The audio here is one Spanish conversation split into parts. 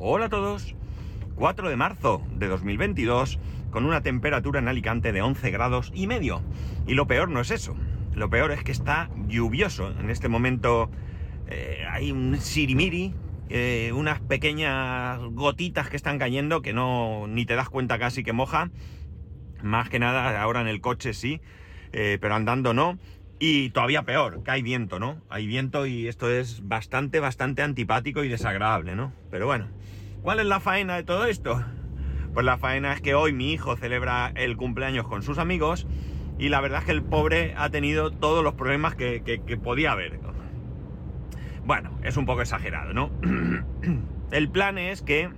Hola a todos. 4 de marzo de 2022 con una temperatura en Alicante de 11 grados y medio. Y lo peor no es eso. Lo peor es que está lluvioso. En este momento eh, hay un sirimiri, eh, unas pequeñas gotitas que están cayendo que no ni te das cuenta casi que moja. Más que nada ahora en el coche sí, eh, pero andando no. Y todavía peor, que hay viento, ¿no? Hay viento y esto es bastante, bastante antipático y desagradable, ¿no? Pero bueno, ¿cuál es la faena de todo esto? Pues la faena es que hoy mi hijo celebra el cumpleaños con sus amigos y la verdad es que el pobre ha tenido todos los problemas que, podía haber. Bueno, es un poco exagerado, ¿no? el plan es que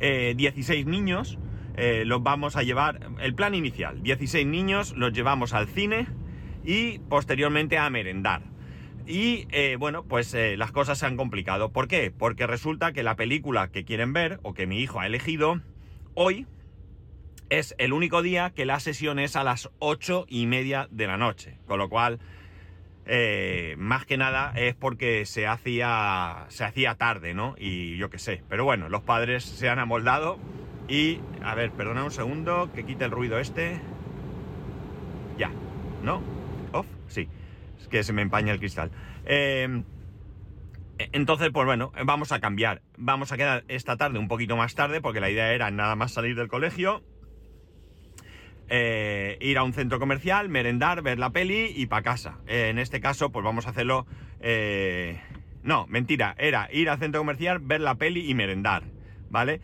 16 eh, niños eh, los vamos a llevar, el plan inicial, 16 niños los llevamos al cine y posteriormente a merendar. Y eh, bueno, pues eh, las cosas se han complicado. ¿Por qué? Porque resulta que la película que quieren ver o que mi hijo ha elegido hoy es el único día que la sesión es a las ocho y media de la noche. Con lo cual, eh, más que nada es porque se hacía, se hacía tarde, ¿no? Y yo qué sé. Pero bueno, los padres se han amoldado y... A ver, perdona un segundo, que quite el ruido este. Ya, ¿no? Que se me empaña el cristal. Em, entonces, pues bueno, vamos a cambiar. Vamos a quedar esta tarde un poquito más tarde, porque la idea era nada más salir del colegio, eh, ir a un centro comercial, merendar, ver la peli y para casa. En este caso, pues vamos a hacerlo... Eh, no, mentira, era ir al centro comercial, ver la peli y merendar, ¿vale?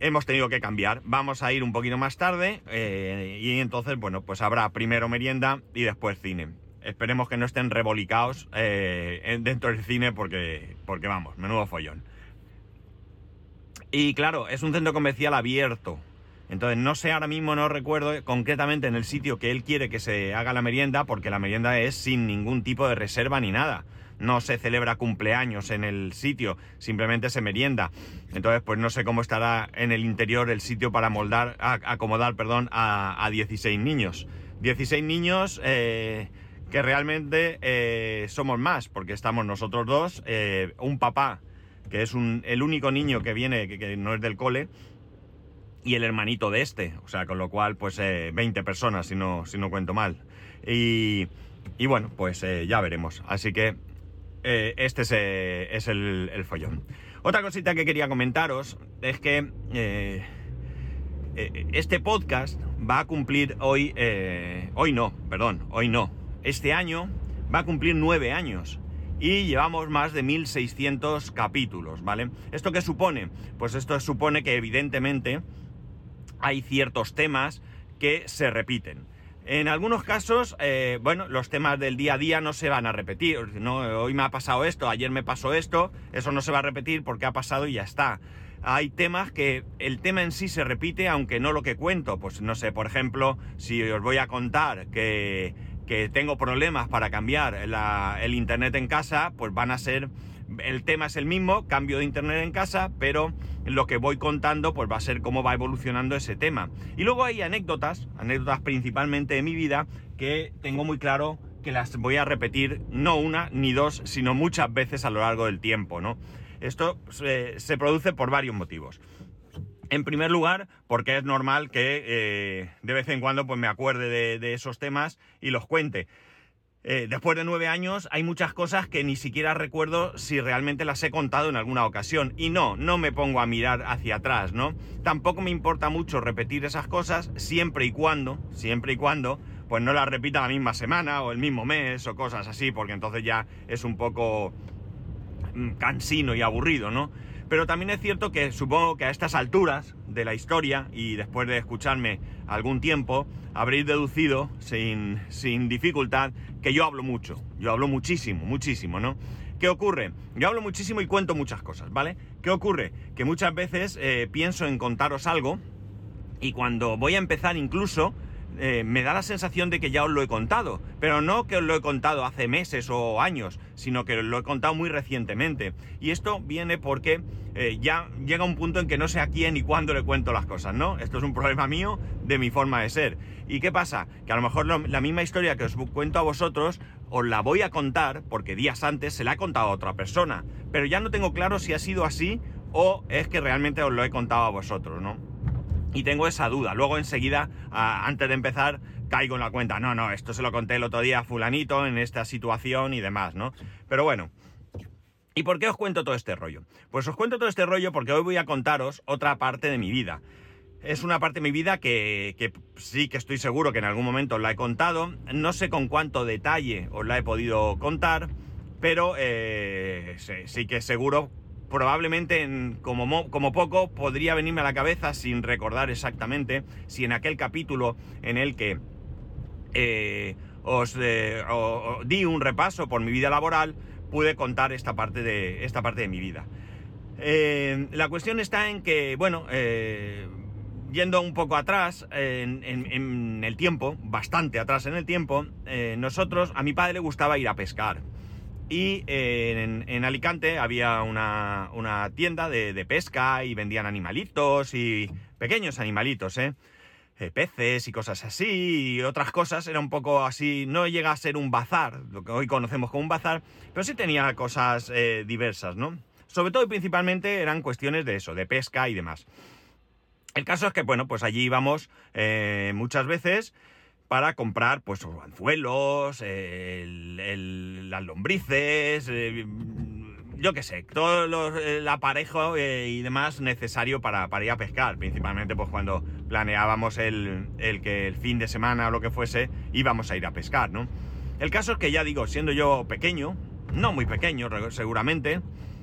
hemos tenido que cambiar. Vamos a ir un poquito más tarde eh, y entonces, bueno, pues habrá primero merienda y después cine. Esperemos que no estén rebolicados eh, dentro del cine porque, porque vamos, menudo follón. Y claro, es un centro comercial abierto. Entonces, no sé ahora mismo, no recuerdo concretamente en el sitio que él quiere que se haga la merienda, porque la merienda es sin ningún tipo de reserva ni nada no se celebra cumpleaños en el sitio, simplemente se merienda. Entonces, pues no sé cómo estará en el interior el sitio para moldar, acomodar, perdón, a, 16 niños. 16 niños eh, que realmente eh, somos más, porque estamos nosotros dos, eh, un papá, que es el único niño que viene, que, no es del cole, y el hermanito de este, o sea, con lo cual, pues 20 personas, si no, si no cuento mal. Y, y bueno, pues ya veremos. Así que eh, este es, el, follón. Otra cosita que quería comentaros es que eh, eh, este podcast va a cumplir hoy, hoy no, perdón, hoy no. Este año va a cumplir nueve años y llevamos más de 1600 capítulos, ¿vale? ¿Esto qué supone? Pues esto supone que evidentemente hay ciertos temas que se repiten. En algunos casos, eh, bueno, los temas del día a día no se van a repetir. ¿no? Hoy me ha pasado esto, ayer me pasó esto, eso no se va a repetir porque ha pasado y ya está. Hay temas que el tema en sí se repite, aunque no lo que cuento. Pues no sé, por ejemplo, si os voy a contar que, tengo problemas para cambiar el internet en casa, pues van a ser el tema es el mismo, cambio de internet en casa, pero lo que voy contando pues va a ser cómo va evolucionando ese tema. Y luego hay anécdotas, anécdotas principalmente de mi vida, que tengo muy claro que las voy a repetir no una ni dos, sino muchas veces a lo largo del tiempo, ¿no? Esto se, produce por varios motivos. En primer lugar, porque es normal que eh, de vez en cuando pues, me acuerde de esos temas y los cuente. Eh, después de nueve años hay muchas cosas que ni siquiera recuerdo si realmente las he contado en alguna ocasión. Y no, no me pongo a mirar hacia atrás, ¿no? Tampoco me importa mucho repetir esas cosas siempre y cuando, siempre y cuando, pues no las repita la misma semana o el mismo mes o cosas así, porque entonces ya es un poco mm, cansino y aburrido, ¿no? Pero también es cierto que supongo que a estas alturas de la historia y después de escucharme algún tiempo, habréis deducido sin, sin dificultad que yo hablo mucho. Yo hablo muchísimo, muchísimo, ¿no? ¿Qué ocurre? Yo hablo muchísimo y cuento muchas cosas, ¿vale? ¿Qué ocurre? Que muchas veces eh, pienso en contaros algo y cuando voy a empezar incluso eh, me da la sensación de que ya os lo he contado, pero no que os lo he contado hace meses o años, sino que os lo he contado muy recientemente. Y esto viene porque eh, ya llega un punto en que no sé a quién y cuándo le cuento las cosas, ¿no? Esto es un problema mío de mi forma de ser. ¿Y qué pasa? Que a lo mejor la misma historia que os cuento a vosotros, os la voy a contar porque días antes se la he contado a otra persona, pero ya no tengo claro si ha sido así o es que realmente os lo he contado a vosotros, ¿no? Y tengo esa duda. Luego enseguida, antes de empezar, caigo en la cuenta. No, no, esto se lo conté el otro día a fulanito en esta situación y demás, ¿no? Pero bueno. ¿Y por qué os cuento todo este rollo? Pues os cuento todo este rollo porque hoy voy a contaros otra parte de mi vida. Es una parte de mi vida que, sí que estoy seguro que en algún momento os la he contado. No sé con cuánto detalle os la he podido contar, pero eh, sí, que seguro, probablemente como, como poco, podría venirme a la cabeza sin recordar exactamente si en aquel capítulo en el que eh, os, eh, di un repaso por mi vida laboral, pude contar esta parte de, esta parte de mi vida. la cuestión está en que, bueno, yendo un poco atrás en, el tiempo, bastante atrás en el tiempo, eh, nosotros, a mi padre le gustaba ir a pescar. Y eh, en, Alicante había una, tienda de, pesca y vendían animalitos y pequeños animalitos, ¿eh? ¿eh? peces y cosas así y otras cosas. Era un poco así, no llega a ser un bazar, lo que hoy conocemos como un bazar, pero sí tenía cosas diversas, ¿no? Sobre todo y principalmente eran cuestiones de eso, de pesca y demás. El caso es que, bueno, pues allí íbamos eh, muchas veces para comprar, pues, anzuelos, las lombrices, eh, yo qué sé, todo el aparejo eh, y demás necesario para, ir a pescar, principalmente pues cuando planeábamos el, el, que el fin de semana o lo que fuese íbamos a ir a pescar, ¿no? El caso es que ya digo, siendo yo pequeño, no muy pequeño seguramente,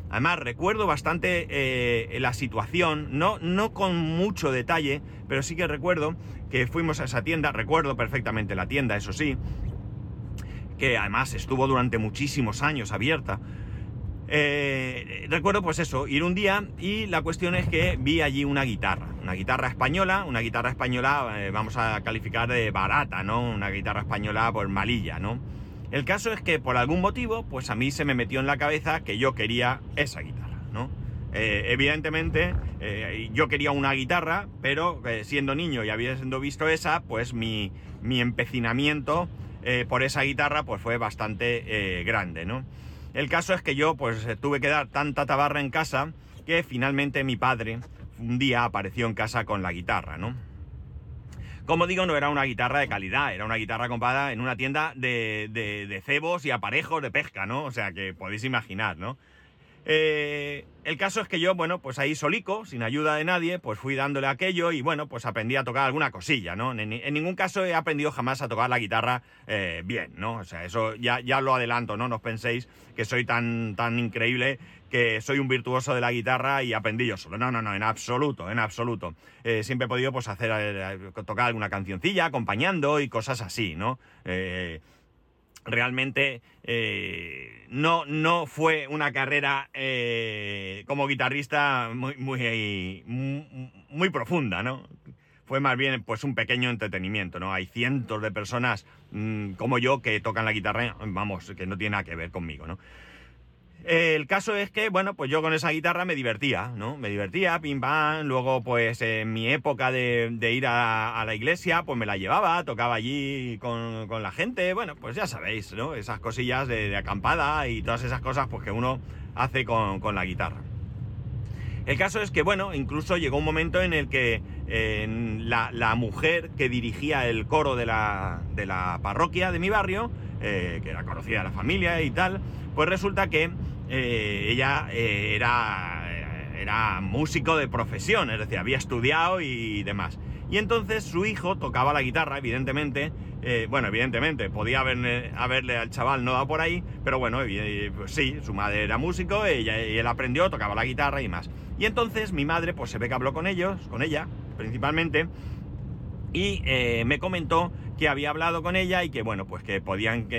Además, recuerdo bastante eh, la situación, no, no con mucho detalle, pero sí que recuerdo que fuimos a esa tienda, recuerdo perfectamente la tienda, eso sí, que además estuvo durante muchísimos años abierta. Eh, recuerdo pues eso, ir un día y la cuestión es que vi allí una guitarra, una guitarra española, una guitarra española eh, vamos a calificar de barata, ¿no? Una guitarra española por malilla, ¿no? El caso es que por algún motivo, pues a mí se me metió en la cabeza que yo quería esa guitarra, ¿no? Eh, evidentemente, eh, yo quería una guitarra, pero eh, siendo niño y habiendo visto esa, pues mi, empecinamiento por esa guitarra pues fue bastante grande, ¿no? El caso es que yo pues tuve que dar tanta tabarra en casa que finalmente mi padre un día apareció en casa con la guitarra, ¿no? Como digo, no era una guitarra de calidad, era una guitarra comprada en una tienda de, cebos y aparejos de pesca, ¿no? O sea que podéis imaginar, ¿no? Eh, el caso es que yo, bueno, pues ahí solico, sin ayuda de nadie, pues fui dándole aquello y bueno, pues aprendí a tocar alguna cosilla, ¿no? En, ningún caso he aprendido jamás a tocar la guitarra eh, bien, ¿no? O sea, eso ya, ya lo adelanto, ¿no? No os penséis que soy tan, tan increíble que soy un virtuoso de la guitarra y aprendí yo solo. No, no, no, en absoluto, en absoluto. Eh, siempre he podido pues hacer, tocar alguna cancioncilla acompañando y cosas así, ¿no? realmente eh, no, no fue una carrera eh, como guitarrista muy, muy, muy, profunda, ¿no? Fue más bien pues un pequeño entretenimiento, ¿no? Hay cientos de personas mm, como yo que tocan la guitarra, vamos, que no tiene nada que ver conmigo, ¿no? El caso es que, bueno, pues yo con esa guitarra me divertía, ¿no? Me divertía, pim pam. Luego, pues en mi época de, ir a, la iglesia, pues me la llevaba, tocaba allí con, la gente. Bueno, pues ya sabéis, ¿no? Esas cosillas de, acampada y todas esas cosas, pues que uno hace con, la guitarra. El caso es que, bueno, incluso llegó un momento en el que la, mujer que dirigía el coro de la, de la parroquia de mi barrio, eh, que era conocida de la familia y tal, pues resulta que eh, ella eh, era, era músico de profesión, es decir, había estudiado y demás. Y entonces su hijo tocaba la guitarra, evidentemente. bueno, evidentemente, podía haberle, al chaval no dado por ahí, pero bueno, pues sí, su madre era músico, ella, y él aprendió, tocaba la guitarra y más. Y entonces mi madre, pues se ve que habló con ellos, con ella, principalmente, y me comentó que había hablado con ella y que bueno, pues que podían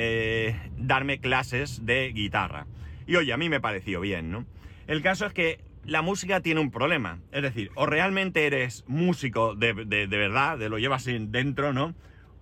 darme clases de guitarra. Y oye, a mí me pareció bien, ¿no? El caso es que la música tiene un problema. Es decir, o realmente eres músico de, verdad, de lo llevas dentro, ¿no?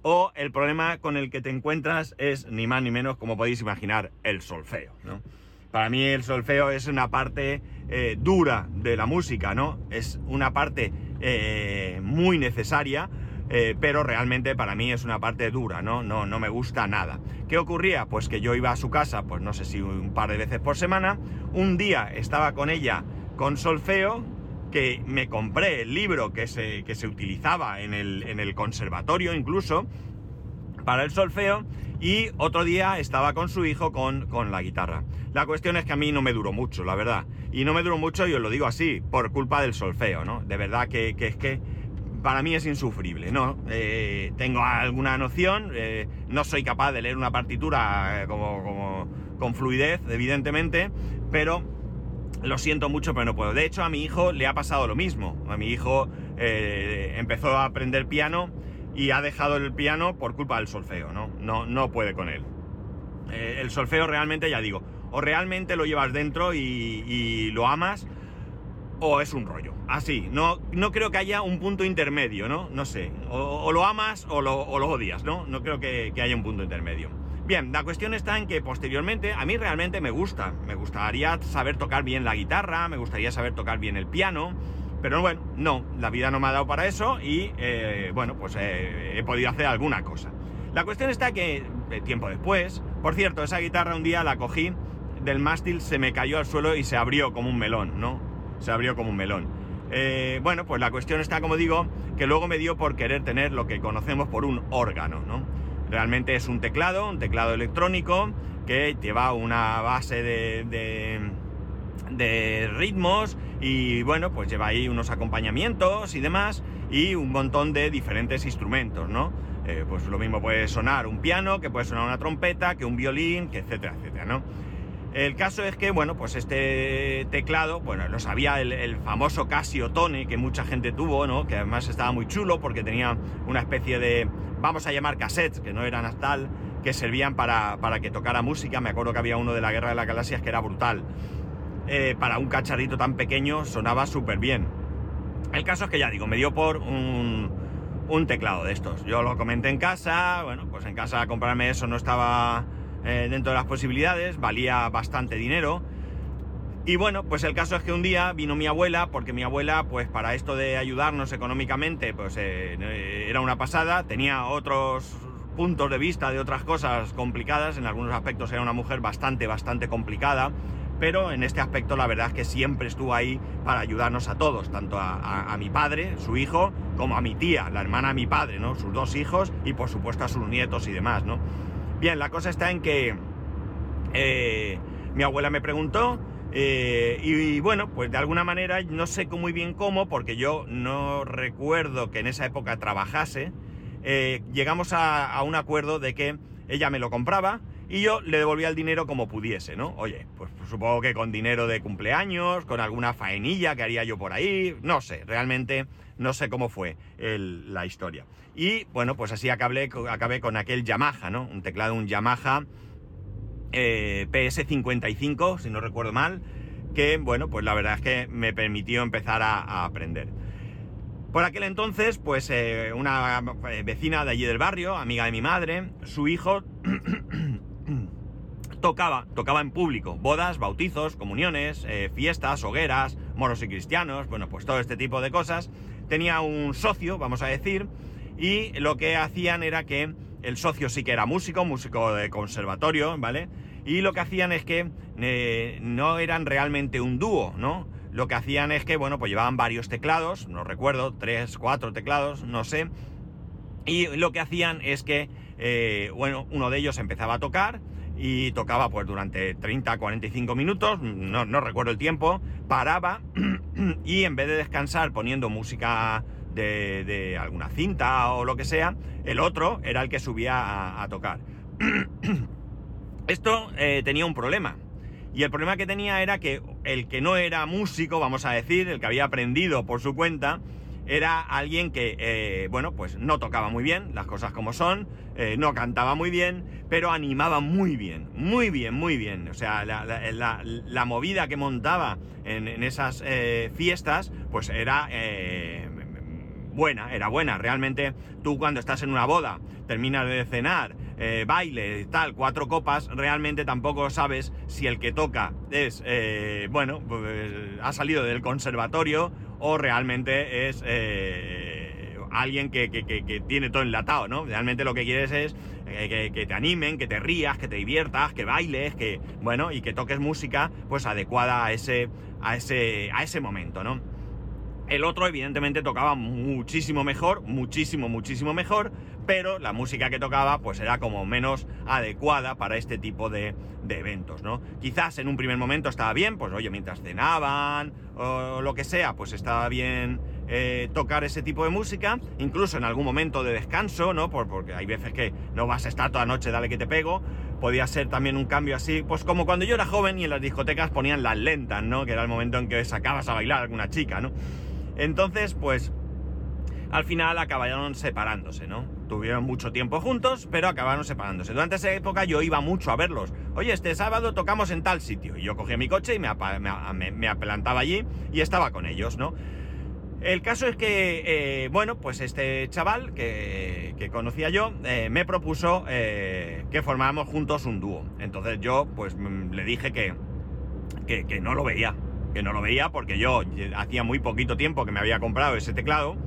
O el problema con el que te encuentras es ni más ni menos, como podéis imaginar, el solfeo, ¿no? Para mí el solfeo es una parte eh, dura de la música, ¿no? Es una parte eh, muy necesaria eh, pero realmente para mí es una parte dura, ¿no? ¿no? No me gusta nada. ¿Qué ocurría? Pues que yo iba a su casa, pues no sé si un par de veces por semana, un día estaba con ella con solfeo, que me compré el libro que se, que se utilizaba en el, en el conservatorio incluso, para el solfeo, y otro día estaba con su hijo con, con, la guitarra. La cuestión es que a mí no me duró mucho, la verdad. Y no me duró mucho, y os lo digo así, por culpa del solfeo, ¿no? De verdad que, que es que para mí es insufrible, ¿no? Eh, tengo alguna noción, eh, no soy capaz de leer una partitura eh, como, con fluidez, evidentemente, pero lo siento mucho, pero no puedo. De hecho, a mi hijo le ha pasado lo mismo. A mi hijo empezó a aprender piano y ha dejado el piano por culpa del solfeo, ¿no? No, no puede con él. el solfeo realmente, ya digo, o realmente lo llevas dentro y lo amas, o es un rollo. Así, no, no creo que haya un punto intermedio, ¿no? No sé, o, lo amas o lo, odias, ¿no? No creo que, haya un punto intermedio. Bien, la cuestión está en que posteriormente, a mí realmente me gusta, me gustaría saber tocar bien la guitarra, me gustaría saber tocar bien el piano, pero bueno, no, la vida no me ha dado para eso y eh, bueno, pues eh, he podido hacer alguna cosa. La cuestión está que, eh, tiempo después, por cierto, esa guitarra un día la cogí del mástil, se me cayó al suelo y se abrió como un melón, ¿no? Se abrió como un melón. Eh, bueno, pues la cuestión está, como digo, que luego me dio por querer tener lo que conocemos por un órgano, ¿no? Realmente es un teclado, un teclado electrónico que lleva una base de, de, ritmos y bueno, pues lleva ahí unos acompañamientos y demás y un montón de diferentes instrumentos, ¿no? Eh, pues lo mismo puede sonar un piano, que puede sonar una trompeta, que un violín, que etcétera, etcétera, ¿no? El caso es que, bueno, pues este teclado, bueno, lo sabía el, famoso Casio Tone que mucha gente tuvo, ¿no? Que además estaba muy chulo porque tenía una especie de, vamos a llamar cassettes, que no eran tal, que servían para, que tocara música. Me acuerdo que había uno de la Guerra de las Galaxias que era brutal. Eh, para un cacharrito tan pequeño sonaba súper bien. El caso es que ya digo, me dio por un, un teclado de estos. Yo lo comenté en casa, bueno, pues en casa comprarme eso no estaba eh, dentro de las posibilidades, valía bastante dinero. Y bueno, pues el caso es que un día vino mi abuela, porque mi abuela, pues para esto de ayudarnos económicamente, pues eh, era una pasada, tenía otros puntos de vista de otras cosas complicadas, en algunos aspectos era una mujer bastante, bastante complicada, pero en este aspecto la verdad es que siempre estuvo ahí para ayudarnos a todos, tanto a, a, mi padre, su hijo, como a mi tía, la hermana de mi padre, ¿no? Sus dos hijos y por supuesto a sus nietos y demás, ¿no? Bien, la cosa está en que eh, mi abuela me preguntó eh, y, bueno, pues de alguna manera no sé muy bien cómo, porque yo no recuerdo que en esa época trabajase, eh, llegamos a, un acuerdo de que ella me lo compraba y yo le devolvía el dinero como pudiese, ¿no? Oye, pues supongo que con dinero de cumpleaños, con alguna faenilla que haría yo por ahí, no sé, realmente no sé cómo fue la historia. Y bueno, pues así acabé, acabé, con aquel Yamaha, ¿no? Un teclado, un Yamaha eh, PS55, si no recuerdo mal, que bueno, pues la verdad es que me permitió empezar a, aprender. Por aquel entonces, pues eh, una eh, vecina de allí del barrio, amiga de mi madre, su hijo tocaba, tocaba en público, bodas, bautizos, comuniones, fiestas, hogueras, moros y cristianos, bueno, pues todo este tipo de cosas tenía un socio, vamos a decir, y lo que hacían era que el socio sí que era músico, músico de conservatorio, ¿vale? Y lo que hacían es que eh, no eran realmente un dúo, ¿no? Lo que hacían es que, bueno, pues llevaban varios teclados, no recuerdo, tres, cuatro teclados, no sé. Y lo que hacían es que, eh, bueno, uno de ellos empezaba a tocar y tocaba pues durante 30, 45 minutos, no, no recuerdo el tiempo, paraba y en vez de descansar poniendo música de, alguna cinta o lo que sea, el otro era el que subía a, tocar. Esto eh, tenía un problema. Y el problema que tenía era que el que no era músico, vamos a decir, el que había aprendido por su cuenta, era alguien que, eh, bueno, pues no tocaba muy bien, las cosas como son, eh, no cantaba muy bien, pero animaba muy bien, muy bien, muy bien. O sea, la, movida que montaba en, esas eh, fiestas, pues era buena, era buena. Realmente tú cuando estás en una boda, terminas de cenar, baile, tal, cuatro copas, realmente tampoco sabes si el que toca es, bueno, pues, ha salido del conservatorio o realmente es... Eh, alguien que, que, que, tiene todo enlatado, ¿no? Realmente lo que quieres es que, te animen, que te rías, que te diviertas, que bailes, que, bueno, y que toques música, pues adecuada a ese, a ese, a ese momento, ¿no? El otro, evidentemente, tocaba muchísimo mejor, muchísimo, muchísimo mejor, pero la música que tocaba, pues era como menos adecuada para este tipo de, de, eventos, ¿no? Quizás en un primer momento estaba bien, pues oye, mientras cenaban o lo que sea, pues estaba bien eh, tocar ese tipo de música, incluso en algún momento de descanso, ¿no? porque hay veces que no vas a estar toda noche, dale que te pego. Podía ser también un cambio así, pues como cuando yo era joven y en las discotecas ponían las lentas, ¿no? Que era el momento en que sacabas a bailar a alguna chica, ¿no? Entonces, pues al final acabaron separándose, ¿no? Tuvieron mucho tiempo juntos, pero acabaron separándose. Durante esa época yo iba mucho a verlos. Oye, este sábado tocamos en tal sitio. Y yo cogía mi coche y me, me, me aplantaba allí y estaba con ellos, ¿no? El caso es que, eh, bueno, pues este chaval que, conocía yo eh, me propuso eh, que formáramos juntos un dúo. Entonces yo, pues mm, le dije que, que, no lo veía, que no lo veía porque yo hacía muy poquito tiempo que me había comprado ese teclado.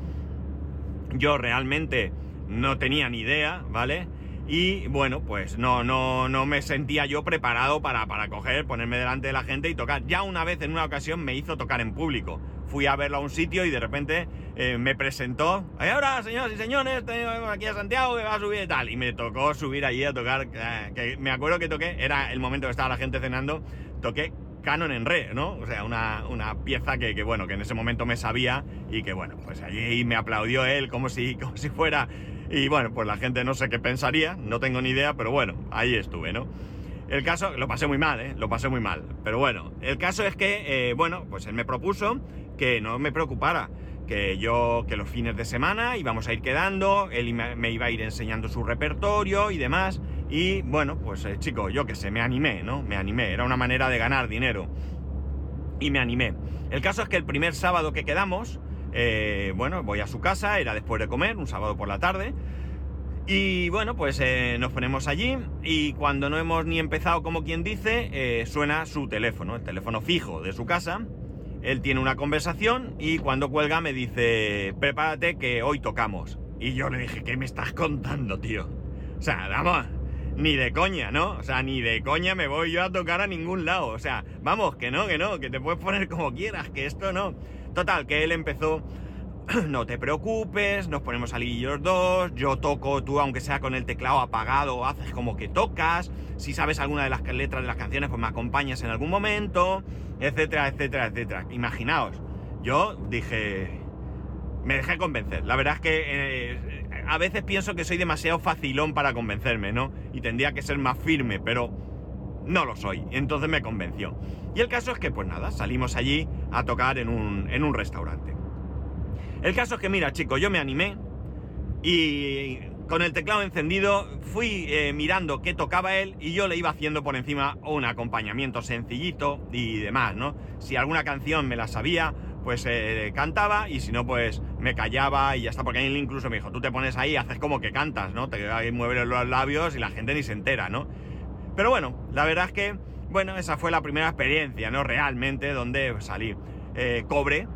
Yo realmente no tenía ni idea, ¿vale? Y bueno, pues no, no, no me sentía yo preparado para, para coger, ponerme delante de la gente y tocar. Ya una vez en una ocasión me hizo tocar en público fui a verlo a un sitio y de repente eh, me presentó. Ahora, señoras y señores, tenemos aquí a Santiago que va a subir y tal. Y me tocó subir allí a tocar. Eh, que me acuerdo que toqué, era el momento que estaba la gente cenando, toqué Canon en Re, ¿no? O sea, una, pieza que, bueno, que en ese momento me sabía y que, bueno, pues allí me aplaudió él como si, como si fuera. Y bueno, pues la gente no sé qué pensaría, no tengo ni idea, pero bueno, ahí estuve, ¿no? El caso, lo pasé muy mal, ¿eh? Lo pasé muy mal. Pero bueno, el caso es que, eh, bueno, pues él me propuso que no me preocupara, que yo, que los fines de semana íbamos a ir quedando, él me iba a ir enseñando su repertorio y demás. Y bueno, pues eh, chico, yo que sé, me animé, ¿no? Me animé, era una manera de ganar dinero. Y me animé. El caso es que el primer sábado que quedamos, eh, bueno, voy a su casa, era después de comer, un sábado por la tarde. Y bueno, pues eh, nos ponemos allí y cuando no hemos ni empezado, como quien dice, eh, suena su teléfono, el teléfono fijo de su casa. Él tiene una conversación y cuando cuelga me dice, prepárate que hoy tocamos. Y yo le dije, ¿qué me estás contando, tío? O sea, vamos, ni de coña, ¿no? O sea, ni de coña me voy yo a tocar a ningún lado. O sea, vamos, que no, que no, que te puedes poner como quieras, que esto no. Total, que él empezó no te preocupes, nos ponemos allí los dos, yo toco, tú aunque sea con el teclado apagado, haces como que tocas, si sabes alguna de las letras de las canciones, pues me acompañas en algún momento, etcétera, etcétera, etcétera. Imaginaos, yo dije, me dejé convencer, la verdad es que eh, a veces pienso que soy demasiado facilón para convencerme, ¿no? Y tendría que ser más firme, pero no lo soy, entonces me convenció. Y el caso es que, pues nada, salimos allí a tocar en un, en un restaurante. El caso es que, mira, chicos, yo me animé y con el teclado encendido fui eh, mirando qué tocaba él y yo le iba haciendo por encima un acompañamiento sencillito y demás, ¿no? Si alguna canción me la sabía, pues eh, cantaba y si no, pues me callaba y ya está, porque él incluso me dijo, tú te pones ahí, haces como que cantas, ¿no? Te mueves los labios y la gente ni se entera, ¿no? Pero bueno, la verdad es que, bueno, esa fue la primera experiencia, ¿no? Realmente, donde salí. Eh, cobre,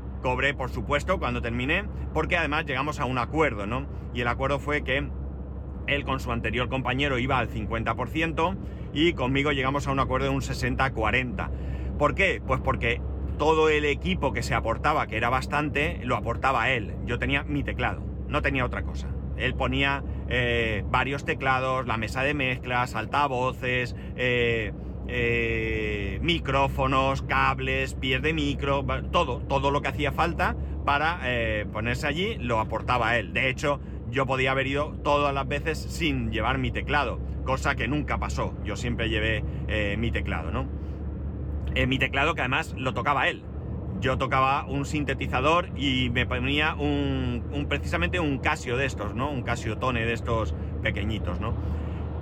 por supuesto, cuando terminé, porque además llegamos a un acuerdo, ¿no? Y el acuerdo fue que él con su anterior compañero iba al 50% y conmigo llegamos a un acuerdo de un 60-40. ¿Por qué? Pues porque todo el equipo que se aportaba, que era bastante, lo aportaba él. Yo tenía mi teclado, no tenía otra cosa. Él ponía eh, varios teclados, la mesa de mezclas, altavoces, eh, eh, micrófonos, cables, pies de micro, todo, todo lo que hacía falta para ponerse allí lo aportaba él. De hecho, yo podía haber ido todas las veces sin llevar mi teclado, cosa que nunca pasó. Yo siempre llevé mi teclado, ¿no? Mi teclado que además lo tocaba él. Yo tocaba un sintetizador y me ponía un, un precisamente un Casio de estos, ¿no? Un Casio Tone de estos pequeñitos, ¿no?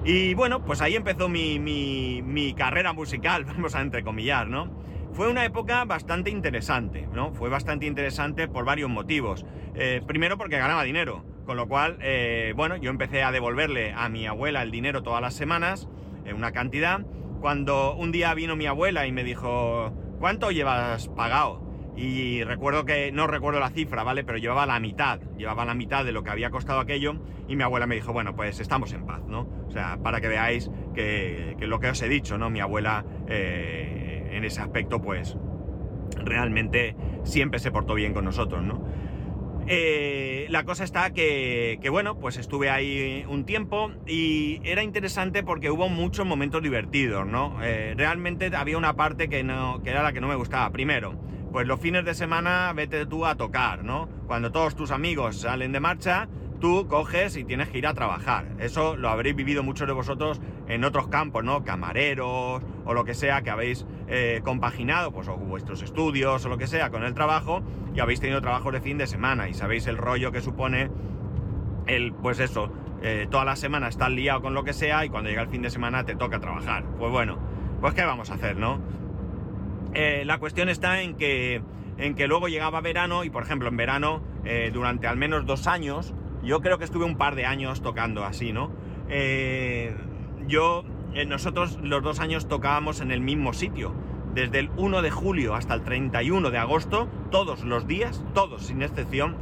Y bueno, pues ahí empezó mi, carrera musical, vamos a entrecomillar, ¿no? Fue una época bastante interesante, ¿no? Fue bastante interesante por varios motivos. Eh, primero porque ganaba dinero, con lo cual, eh, bueno, yo empecé a devolverle a mi abuela el dinero todas las semanas, en una cantidad. Cuando un día vino mi abuela y me dijo, ¿cuánto llevas pagado? y recuerdo que, no recuerdo la cifra, ¿vale? Pero llevaba la mitad, llevaba la mitad de lo que había costado aquello y mi abuela me dijo, bueno, pues estamos en paz, ¿no? O sea, para que veáis que, lo que os he dicho, ¿no? Mi abuela eh, en ese aspecto, pues realmente siempre se portó bien con nosotros, ¿no? Eh, la cosa está que, bueno, pues estuve ahí un tiempo y era interesante porque hubo muchos momentos divertidos, ¿no? Eh, realmente había una parte que, no, que era la que no me gustaba. Primero, pues los fines de semana vete tú a tocar, ¿no? Cuando todos tus amigos salen de marcha, tú coges y tienes que ir a trabajar. Eso lo habréis vivido muchos de vosotros en otros campos, ¿no? Camareros o lo que sea que habéis eh, compaginado, pues vuestros estudios o lo que sea con el trabajo y habéis tenido trabajos de fin de semana y sabéis el rollo que supone el, pues eso, eh, toda la semana estás liado con lo que sea y cuando llega el fin de semana te toca trabajar. Pues bueno, pues qué vamos a hacer, ¿no? Eh, la cuestión está en que, en que luego llegaba verano y, por ejemplo, en verano, durante al menos dos años, yo creo que estuve un par de años tocando así, ¿no? Eh, yo, nosotros los dos años tocábamos en el mismo sitio. Desde el 1 de julio hasta el 31 de agosto, todos los días, todos sin excepción,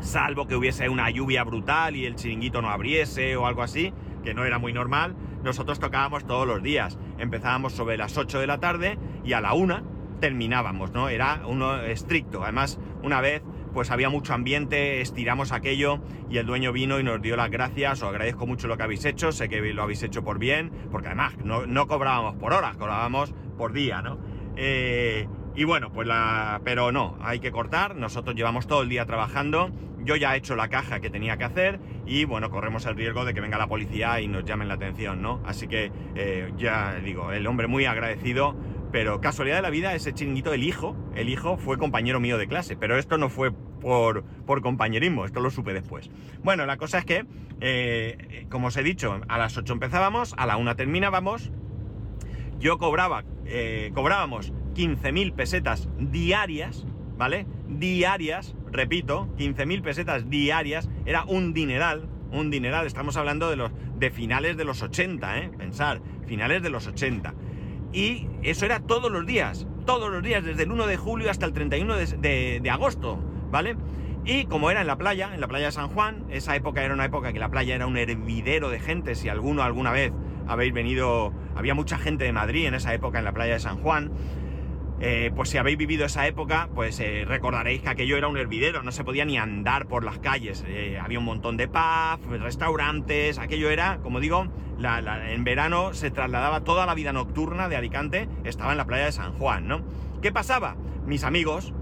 salvo que hubiese una lluvia brutal y el chiringuito no abriese o algo así, que no era muy normal, nosotros tocábamos todos los días. Empezábamos sobre las 8 de la tarde y a la 1 terminábamos, ¿no? Era uno estricto. Además, una vez pues había mucho ambiente, estiramos aquello y el dueño vino y nos dio las gracias, os agradezco mucho lo que habéis hecho, sé que lo habéis hecho por bien, porque además no, cobrábamos por horas, cobrábamos por día, ¿no? Eh, y bueno, pues la... Pero no, hay que cortar, nosotros llevamos todo el día trabajando, yo ya he hecho la caja que tenía que hacer y bueno, corremos el riesgo de que venga la policía y nos llamen la atención, ¿no? Así que eh, ya digo, el hombre muy agradecido, pero casualidad de la vida, ese chinguito, el hijo, el hijo fue compañero mío de clase, pero esto no fue por, por compañerismo, esto lo supe después. Bueno, la cosa es que, eh, como os he dicho, a las 8 empezábamos, a la 1 terminábamos, yo cobraba, eh, cobrábamos 15.000 pesetas diarias, ¿vale? Diarias, repito, 15.000 pesetas diarias, era un dineral, un dineral, estamos hablando de los de finales de los 80, ¿eh? Pensar, finales de los 80. Y eso era todos los días, todos los días, desde el 1 de julio hasta el 31 de, de agosto, ¿vale? Y como era en la playa, en la playa de San Juan, esa época era una época que la playa era un hervidero de gente, si alguno alguna vez habéis venido, había mucha gente de Madrid en esa época en la playa de San Juan, eh, pues si habéis vivido esa época, pues eh, recordaréis que aquello era un hervidero, no se podía ni andar por las calles. Eh, había un montón de pubs, restaurantes, aquello era, como digo, en verano se trasladaba toda la vida nocturna de Alicante, estaba en la playa de San Juan, ¿no? ¿Qué pasaba? Mis amigos,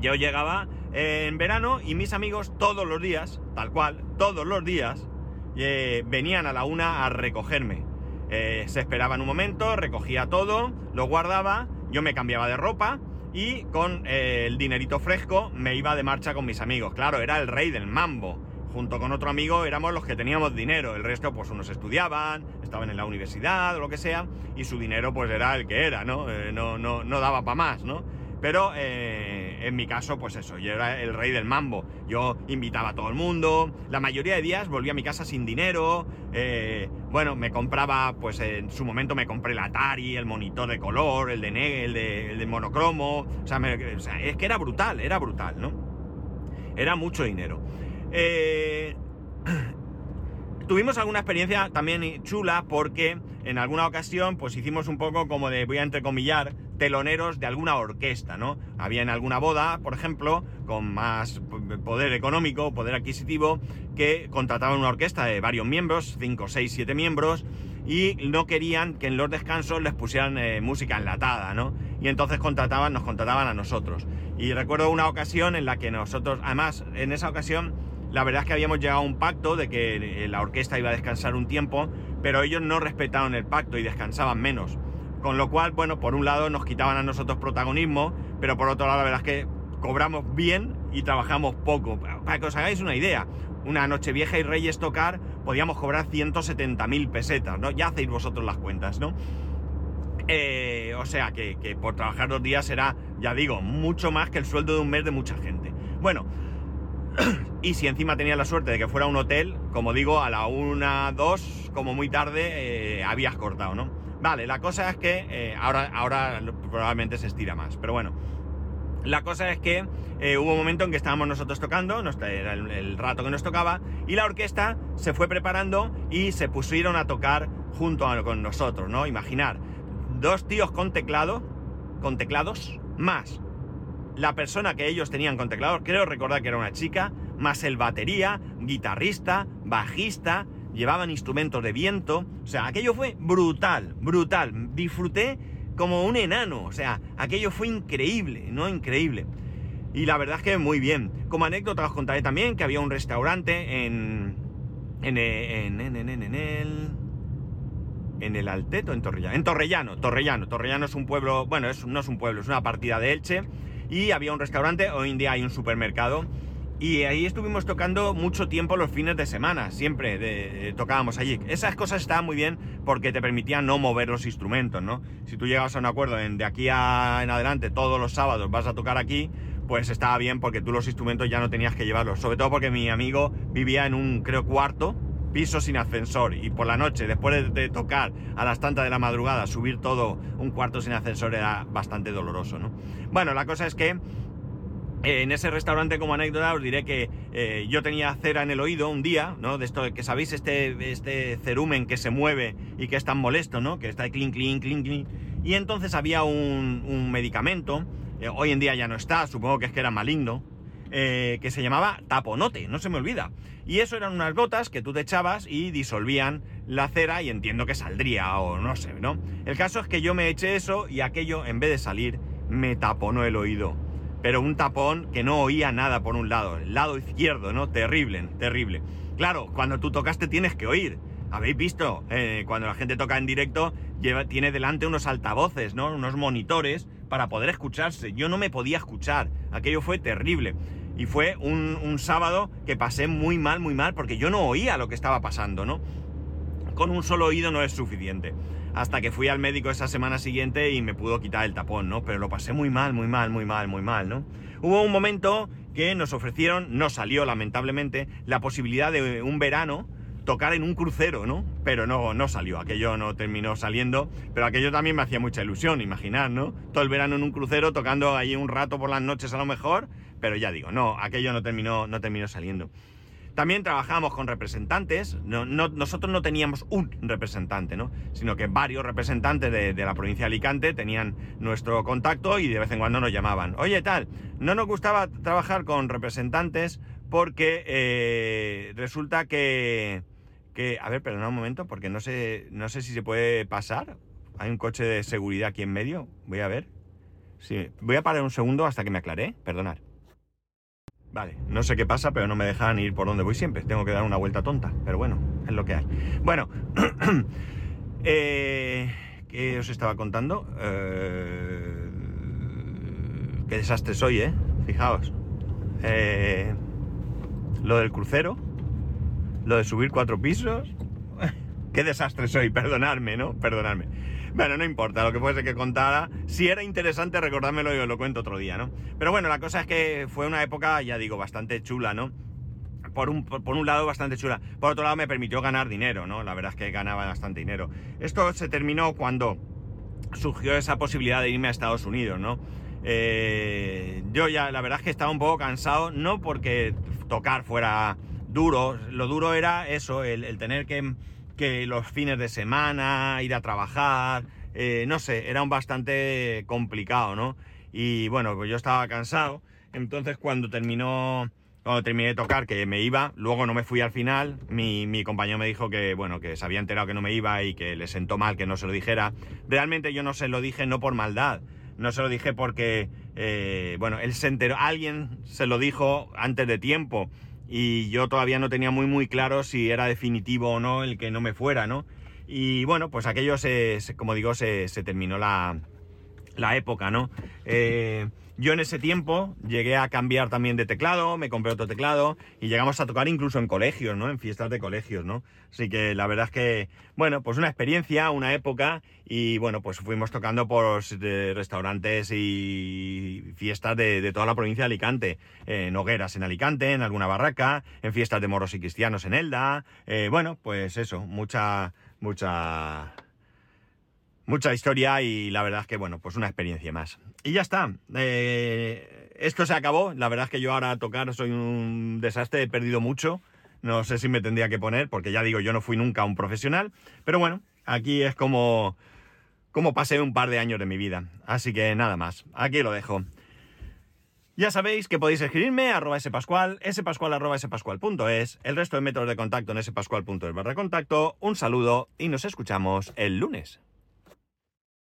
yo llegaba en verano y mis amigos todos los días, tal cual, todos los días, venían a la una a recogerme. se esperaban un momento, recogía todo, lo guardaba yo me cambiaba de ropa y con eh, el dinerito fresco me iba de marcha con mis amigos. Claro, era el rey del mambo. Junto con otro amigo éramos los que teníamos dinero. El resto, pues unos estudiaban, estaban en la universidad o lo que sea, y su dinero pues era el que era, ¿no? Eh, no, no, no daba para más, ¿no? Pero eh, en mi caso, pues eso, yo era el rey del mambo. Yo invitaba a todo el mundo. La mayoría de días volvía a mi casa sin dinero. Eh, bueno, me compraba, pues en su momento me compré el Atari, el monitor de color, el de el de, monocromo. O sea, es que era brutal, era brutal, ¿no? Era mucho dinero. Eh, tuvimos alguna experiencia también chula porque en alguna ocasión pues hicimos un poco como de, voy a entrecomillar, teloneros de alguna orquesta, ¿no? Había en alguna boda, por ejemplo, con más poder económico, poder adquisitivo, que contrataban una orquesta de varios miembros, 5, 6, 7 miembros, y no querían que en los descansos les pusieran eh, música enlatada, ¿no? Y entonces contrataban, nos contrataban a nosotros. Y recuerdo una ocasión en la que nosotros, además, en esa ocasión, la verdad es que habíamos llegado a un pacto de que eh, la orquesta iba a descansar un tiempo, pero ellos no respetaron el pacto y descansaban menos. Con lo cual, bueno, por un lado nos quitaban a nosotros protagonismo, pero por otro lado la verdad es que cobramos bien y trabajamos poco. Para que os hagáis una idea, una noche vieja y Reyes tocar, podíamos cobrar 170.000 pesetas, ¿no? Ya hacéis vosotros las cuentas, ¿no? Eh, o sea que, que, por trabajar dos días era, ya digo, mucho más que el sueldo de un mes de mucha gente. Bueno, y si encima tenía la suerte de que fuera un hotel, como digo, a la una, dos, como muy tarde, eh, habías cortado, ¿no? Vale, la cosa es que eh, ahora, ahora probablemente se estira más, pero bueno. La cosa es que eh, hubo un momento en que estábamos nosotros tocando, era el, rato que nos tocaba, y la orquesta se fue preparando y se pusieron a tocar junto con nosotros, ¿no? Imaginar, dos tíos con teclado, con teclados, más la persona que ellos tenían con teclado, creo recordar que era una chica, más el batería, guitarrista, bajista, llevaban instrumentos de viento, o sea, aquello fue brutal, brutal, disfruté como un enano, o sea, aquello fue increíble, ¿no? Increíble. Y la verdad es que muy bien. Como anécdota os contaré también que había un restaurante en... En, en, en, en, el... En el Alteto, en Torrellano. En Torrellano, Torrellano. Torrellano es un pueblo, bueno, no es un pueblo, es una partida de Elche. Y había un restaurante, hoy en día hay un supermercado. Y ahí estuvimos tocando mucho tiempo los fines de semana, siempre tocábamos allí. Esas cosas estaban muy bien porque te permitían no mover los instrumentos, ¿no? Si tú llegabas a un acuerdo en de aquí a, en adelante todos los sábados vas a tocar aquí, pues estaba bien porque tú los instrumentos ya no tenías que llevarlos. Sobre todo porque mi amigo vivía en un, creo, cuarto piso sin ascensor y por la noche, después de, tocar a las tantas de la madrugada, subir todo un cuarto sin ascensor era bastante doloroso, ¿no? Bueno, la cosa es que eh, en ese restaurante, como anécdota, os diré que eh, yo tenía cera en el oído un día, ¿no? De esto que sabéis, este, este cerumen que se mueve y que es tan molesto, ¿no? Que está clink, clink, clink, clink. Y entonces había un, medicamento, eh, hoy en día ya no está, supongo que es que era maligno, que se llamaba taponote, no se me olvida. Y eso eran unas gotas que tú te echabas y disolvían la cera y entiendo que saldría o no sé, ¿no? El caso es que yo me eché eso y aquello, en vez de salir, me taponó el oído pero un tapón que no oía nada por un lado, el lado izquierdo, ¿no? Terrible, terrible. Claro, cuando tú tocaste tienes que oír. Habéis visto, eh, cuando la gente toca en directo, lleva, tiene delante unos altavoces, ¿no? Unos monitores para poder escucharse. Yo no me podía escuchar. Aquello fue terrible. Y fue un, un sábado que pasé muy mal, muy mal, porque yo no oía lo que estaba pasando, ¿no? Con un solo oído no es suficiente hasta que fui al médico esa semana siguiente y me pudo quitar el tapón, ¿no? Pero lo pasé muy mal, muy mal, muy mal, muy mal, ¿no? Hubo un momento que nos ofrecieron, no salió lamentablemente, la posibilidad de un verano tocar en un crucero, ¿no? Pero no, no salió, aquello no terminó saliendo, pero aquello también me hacía mucha ilusión, imaginar, ¿no? Todo el verano en un crucero, tocando ahí un rato por las noches a lo mejor, pero ya digo, no, aquello no terminó, no terminó saliendo. También trabajamos con representantes, nosotros no teníamos un representante, ¿no? sino que varios representantes de, la provincia de Alicante tenían nuestro contacto y de vez en cuando nos llamaban. Oye, tal, no nos gustaba trabajar con representantes porque eh, resulta que, que... A ver, perdona un momento, porque no sé, no sé si se puede pasar. Hay un coche de seguridad aquí en medio. Voy a ver. Sí, voy a parar un segundo hasta que me aclaré. Perdonad. Vale, no sé qué pasa, pero no me dejan ir por donde voy siempre. Tengo que dar una vuelta tonta, pero bueno, es lo que hay. Bueno, eh, ¿qué os estaba contando? Eh, qué desastre soy, ¿eh? Fijaos. Eh, lo del crucero, lo de subir cuatro pisos. qué desastre soy, perdonadme, ¿no? Perdonadme. Bueno, no importa, lo que fuese que contara. Si era interesante, recordármelo y os lo cuento otro día, ¿no? Pero bueno, la cosa es que fue una época, ya digo, bastante chula, ¿no? Por un, por un, lado bastante chula. Por otro lado me permitió ganar dinero, ¿no? La verdad es que ganaba bastante dinero. Esto se terminó cuando surgió esa posibilidad de irme a Estados Unidos, ¿no? Eh, yo ya, la verdad es que estaba un poco cansado, no porque tocar fuera duro, lo duro era eso, el tener que que los fines de semana, ir a trabajar, eh, no sé, era un bastante complicado, ¿no? Y bueno, pues yo estaba cansado, entonces cuando terminó, cuando terminé de tocar, que me iba, luego no me fui al final, mi, compañero me dijo que, bueno, que se había enterado que no me iba y que le sentó mal que no se lo dijera. Realmente yo no se lo dije no por maldad, no se lo dije porque, eh, bueno, él se enteró, alguien se lo dijo antes de tiempo y yo todavía no tenía muy muy claro si era definitivo o no el que no me fuera, ¿no? Y bueno, pues aquello se, como digo, se, terminó la, la, época, ¿no? Eh, yo en ese tiempo llegué a cambiar también de teclado, me compré otro teclado y llegamos a tocar incluso en colegios, ¿no? En fiestas de colegios, ¿no? Así que la verdad es que, bueno, pues una experiencia, una época y bueno, pues fuimos tocando por restaurantes y fiestas de, toda la provincia de Alicante. En hogueras en Alicante, en alguna barraca, en fiestas de moros y cristianos en Elda. Eh, bueno, pues eso, mucha, mucha mucha historia y la verdad es que, bueno, pues una experiencia más. Y ya está. Eh, esto se acabó. La verdad es que yo ahora a tocar soy un desastre, he perdido mucho. No sé si me tendría que poner, porque ya digo, yo no fui nunca un profesional. Pero bueno, aquí es como, como pasé un par de años de mi vida. Así que nada más. Aquí lo dejo. Ya sabéis que podéis escribirme arroba spascual, spascual el resto de métodos de contacto en spascual.es barra contacto. Un saludo y nos escuchamos el lunes.